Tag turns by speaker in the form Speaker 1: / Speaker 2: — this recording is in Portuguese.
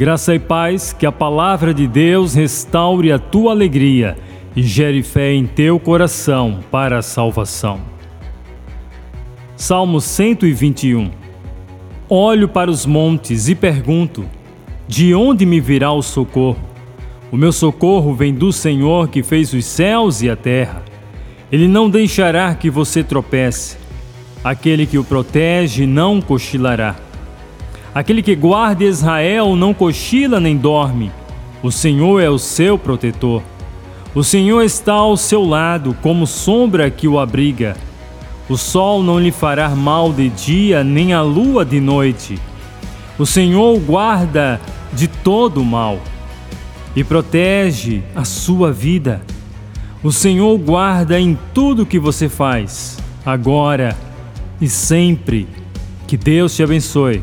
Speaker 1: Graça e paz, que a palavra de Deus restaure a tua alegria e gere fé em teu coração para a salvação. Salmo 121 Olho para os montes e pergunto: De onde me virá o socorro? O meu socorro vem do Senhor que fez os céus e a terra. Ele não deixará que você tropece. Aquele que o protege não cochilará. Aquele que guarda Israel não cochila nem dorme. O Senhor é o seu protetor. O Senhor está ao seu lado, como sombra que o abriga. O sol não lhe fará mal de dia, nem a lua de noite. O Senhor o guarda de todo o mal e protege a sua vida. O Senhor guarda em tudo que você faz, agora e sempre. Que Deus te abençoe.